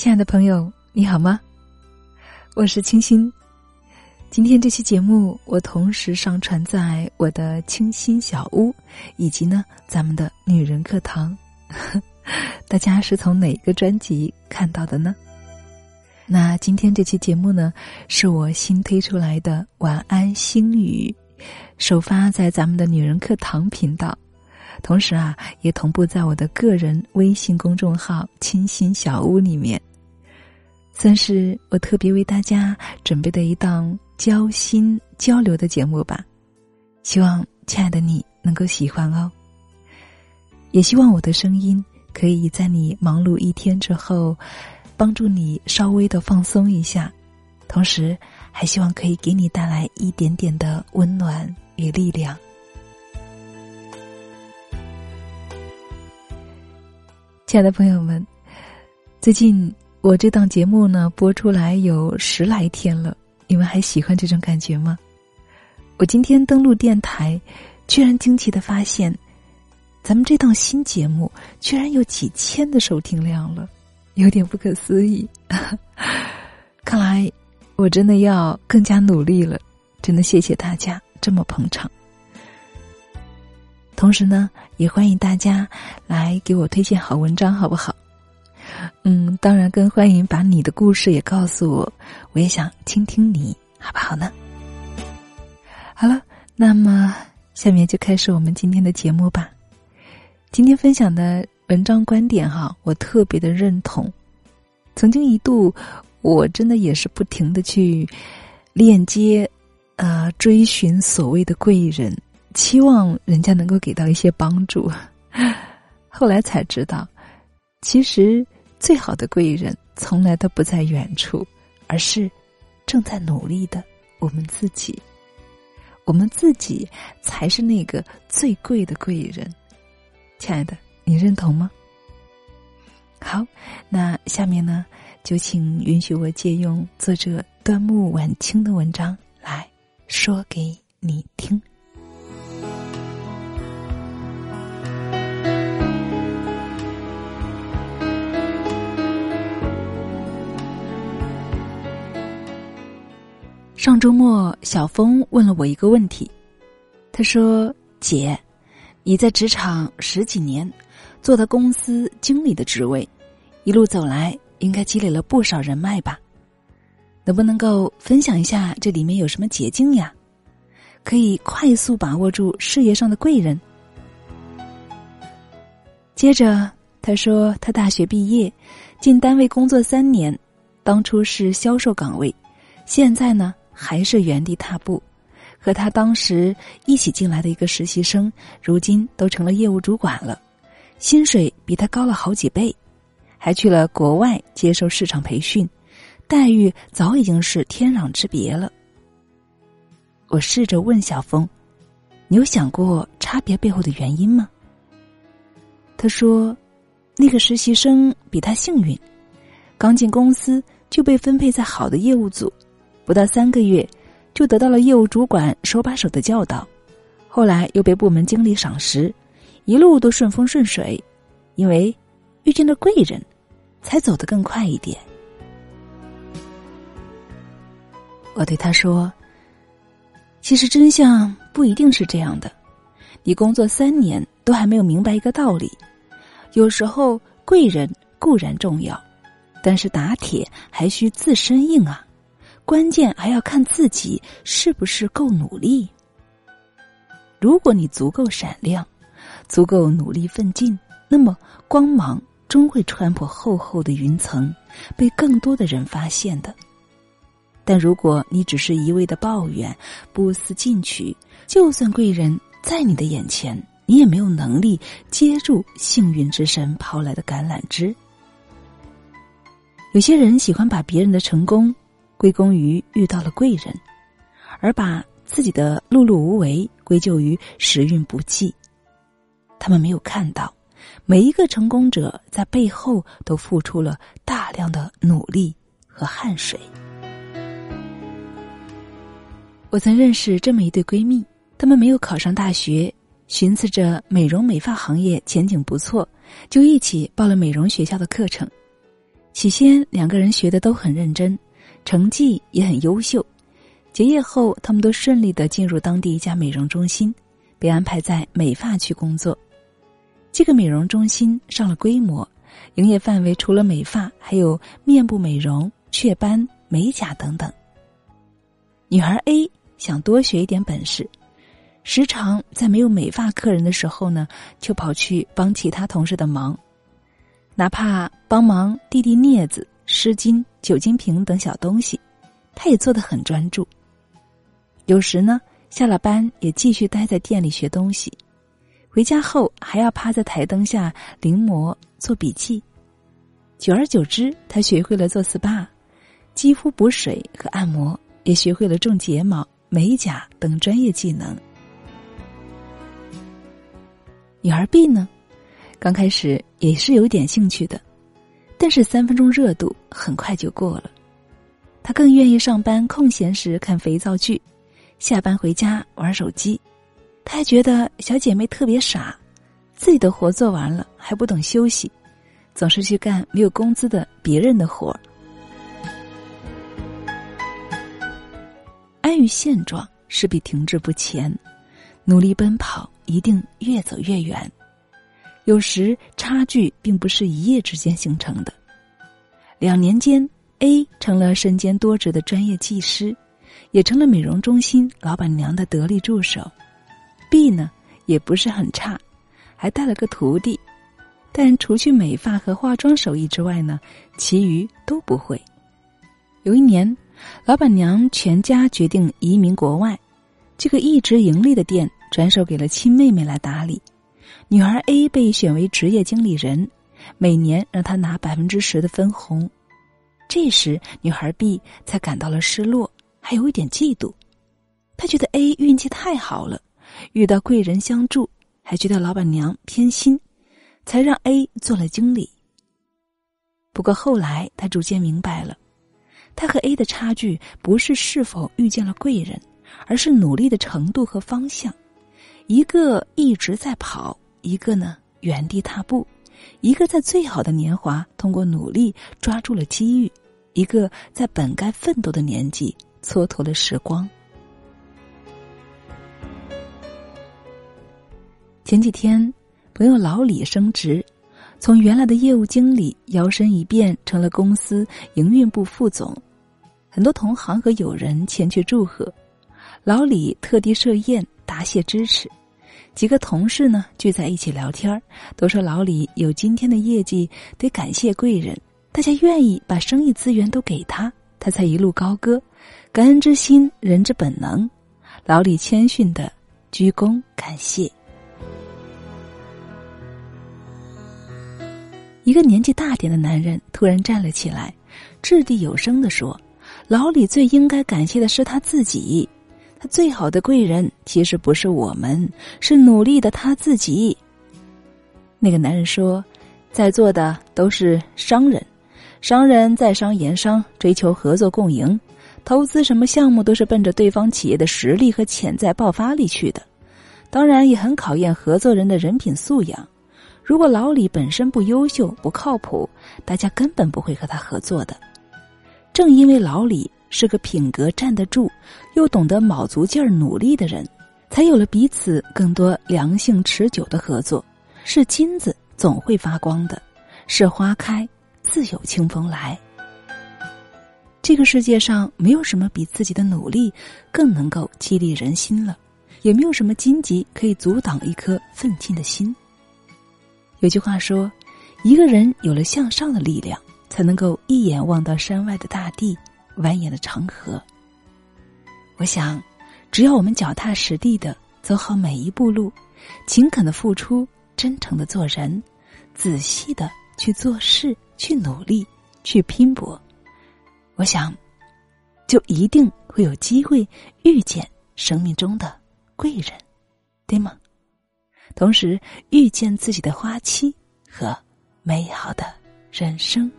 亲爱的朋友，你好吗？我是清新。今天这期节目，我同时上传在我的清新小屋，以及呢咱们的女人课堂。大家是从哪个专辑看到的呢？那今天这期节目呢，是我新推出来的晚安星语，首发在咱们的女人课堂频道。同时啊，也同步在我的个人微信公众号“清新小屋”里面，算是我特别为大家准备的一档交心交流的节目吧。希望亲爱的你能够喜欢哦。也希望我的声音可以在你忙碌一天之后，帮助你稍微的放松一下，同时还希望可以给你带来一点点的温暖与力量。亲爱的朋友们，最近我这档节目呢播出来有十来天了，你们还喜欢这种感觉吗？我今天登录电台，居然惊奇的发现，咱们这档新节目居然有几千的收听量了，有点不可思议。看来我真的要更加努力了，真的谢谢大家这么捧场。同时呢，也欢迎大家来给我推荐好文章，好不好？嗯，当然更欢迎把你的故事也告诉我，我也想倾听你，好不好呢？好了，那么下面就开始我们今天的节目吧。今天分享的文章观点哈，我特别的认同。曾经一度，我真的也是不停的去链接，呃，追寻所谓的贵人。期望人家能够给到一些帮助，后来才知道，其实最好的贵人从来都不在远处，而是正在努力的我们自己。我们自己才是那个最贵的贵人，亲爱的，你认同吗？好，那下面呢，就请允许我借用作者端木晚清的文章来说给你听。上周末，小峰问了我一个问题。他说：“姐，你在职场十几年，做的公司经理的职位，一路走来，应该积累了不少人脉吧？能不能够分享一下这里面有什么捷径呀？可以快速把握住事业上的贵人？”接着他说：“他大学毕业，进单位工作三年，当初是销售岗位，现在呢？”还是原地踏步，和他当时一起进来的一个实习生，如今都成了业务主管了，薪水比他高了好几倍，还去了国外接受市场培训，待遇早已经是天壤之别了。我试着问小峰：“你有想过差别背后的原因吗？”他说：“那个实习生比他幸运，刚进公司就被分配在好的业务组。”不到三个月，就得到了业务主管手把手的教导，后来又被部门经理赏识，一路都顺风顺水，因为遇见了贵人，才走得更快一点。我对他说：“其实真相不一定是这样的，你工作三年都还没有明白一个道理，有时候贵人固然重要，但是打铁还需自身硬啊。”关键还要看自己是不是够努力。如果你足够闪亮，足够努力奋进，那么光芒终会穿破厚厚的云层，被更多的人发现的。但如果你只是一味的抱怨，不思进取，就算贵人在你的眼前，你也没有能力接住幸运之神抛来的橄榄枝。有些人喜欢把别人的成功。归功于遇到了贵人，而把自己的碌碌无为归咎于时运不济。他们没有看到，每一个成功者在背后都付出了大量的努力和汗水。我曾认识这么一对闺蜜，她们没有考上大学，寻思着美容美发行业前景不错，就一起报了美容学校的课程。起先两个人学的都很认真，成绩也很优秀。结业后，他们都顺利的进入当地一家美容中心，被安排在美发区工作。这个美容中心上了规模，营业范围除了美发，还有面部美容、雀斑、美甲等等。女孩 A 想多学一点本事，时常在没有美发客人的时候呢，就跑去帮其他同事的忙，哪怕帮忙递递镊子、湿巾、酒精瓶等小东西，他也做得很专注。有时呢，下了班也继续待在店里学东西，回家后还要趴在台灯下临摹做笔记。久而久之，他学会了做 SPA、肌肤补水和按摩，也学会了种睫毛、美甲等专业技能。女孩 B 呢，刚开始也是有点兴趣的，但是三分钟热度很快就过了。她更愿意上班空闲时看肥皂剧。下班回家玩手机，他还觉得小姐妹特别傻，自己的活做完了还不懂休息，总是去干没有工资的别人的活。安于现状势必停滞不前，努力奔跑一定越走越远。有时差距并不是一夜之间形成的，两年间，A 成了身兼多职的专业技师。也成了美容中心老板娘的得力助手，B 呢也不是很差，还带了个徒弟，但除去美发和化妆手艺之外呢，其余都不会。有一年，老板娘全家决定移民国外，这个一直盈利的店转手给了亲妹妹来打理，女孩 A 被选为职业经理人，每年让她拿百分之十的分红。这时，女孩 B 才感到了失落。还有一点嫉妒，他觉得 A 运气太好了，遇到贵人相助，还觉得老板娘偏心，才让 A 做了经理。不过后来他逐渐明白了，他和 A 的差距不是是否遇见了贵人，而是努力的程度和方向。一个一直在跑，一个呢原地踏步；一个在最好的年华通过努力抓住了机遇，一个在本该奋斗的年纪。蹉跎了时光。前几天，朋友老李升职，从原来的业务经理摇身一变成了公司营运部副总，很多同行和友人前去祝贺，老李特地设宴答谢支持，几个同事呢聚在一起聊天都说老李有今天的业绩得感谢贵人，大家愿意把生意资源都给他，他才一路高歌。感恩之心，人之本能。老李谦逊的鞠躬感谢。一个年纪大点的男人突然站了起来，掷地有声的说：“老李最应该感谢的是他自己，他最好的贵人其实不是我们，是努力的他自己。”那个男人说：“在座的都是商人，商人在商言商，追求合作共赢。”投资什么项目都是奔着对方企业的实力和潜在爆发力去的，当然也很考验合作人的人品素养。如果老李本身不优秀、不靠谱，大家根本不会和他合作的。正因为老李是个品格站得住，又懂得卯足劲儿努力的人，才有了彼此更多良性持久的合作。是金子总会发光的，是花开自有清风来。这个世界上没有什么比自己的努力更能够激励人心了，也没有什么荆棘可以阻挡一颗奋进的心。有句话说：“一个人有了向上的力量，才能够一眼望到山外的大地、蜿蜒的长河。”我想，只要我们脚踏实地的走好每一步路，勤恳的付出，真诚的做人，仔细的去做事，去努力，去拼搏。我想，就一定会有机会遇见生命中的贵人，对吗？同时遇见自己的花期和美好的人生。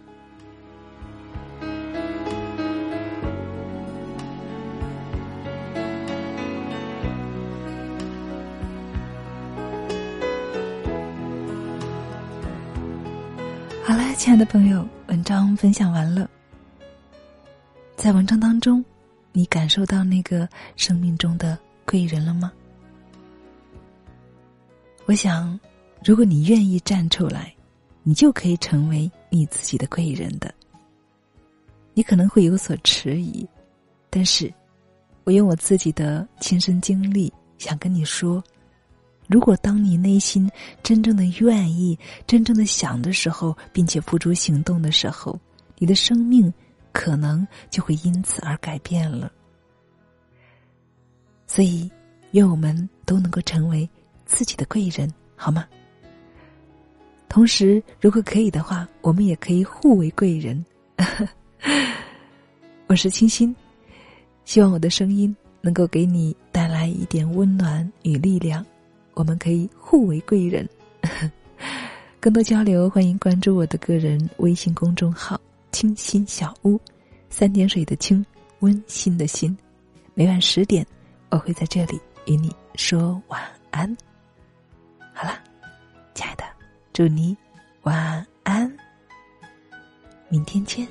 亲爱的朋友，文章分享完了。在文章当中，你感受到那个生命中的贵人了吗？我想，如果你愿意站出来，你就可以成为你自己的贵人的。你可能会有所迟疑，但是，我用我自己的亲身经历想跟你说：，如果当你内心真正的愿意、真正的想的时候，并且付诸行动的时候，你的生命可能就会因此而改变了。所以，愿我们都能够成为自己的贵人，好吗？同时，如果可以的话，我们也可以互为贵人。我是清新，希望我的声音能够给你带来一点温暖与力量。我们可以互为贵人。更多交流，欢迎关注我的个人微信公众号“清新小屋”，三点水的清，温馨的心。每晚十点，我会在这里与你说晚安。好了，亲爱的，祝你晚安，明天见。